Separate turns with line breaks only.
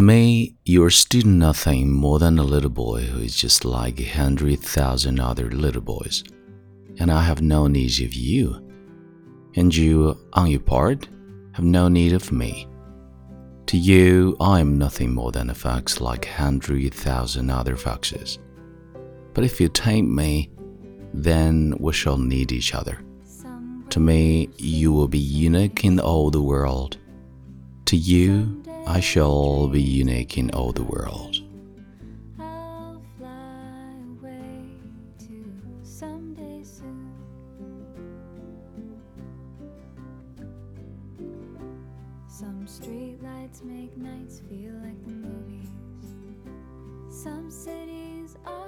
To me, you're still nothing more than a little boy who is just like a hundred thousand other little boys, and I have no need of you. And you, on your part, have no need of me. To you, I am nothing more than a fox like a hundred thousand other foxes. But if you tame me, then we shall need each other. To me, you will be unique in all the world. To you, I shall be unique in all the world.
Some streetlights make nights feel like the movies. Some cities are.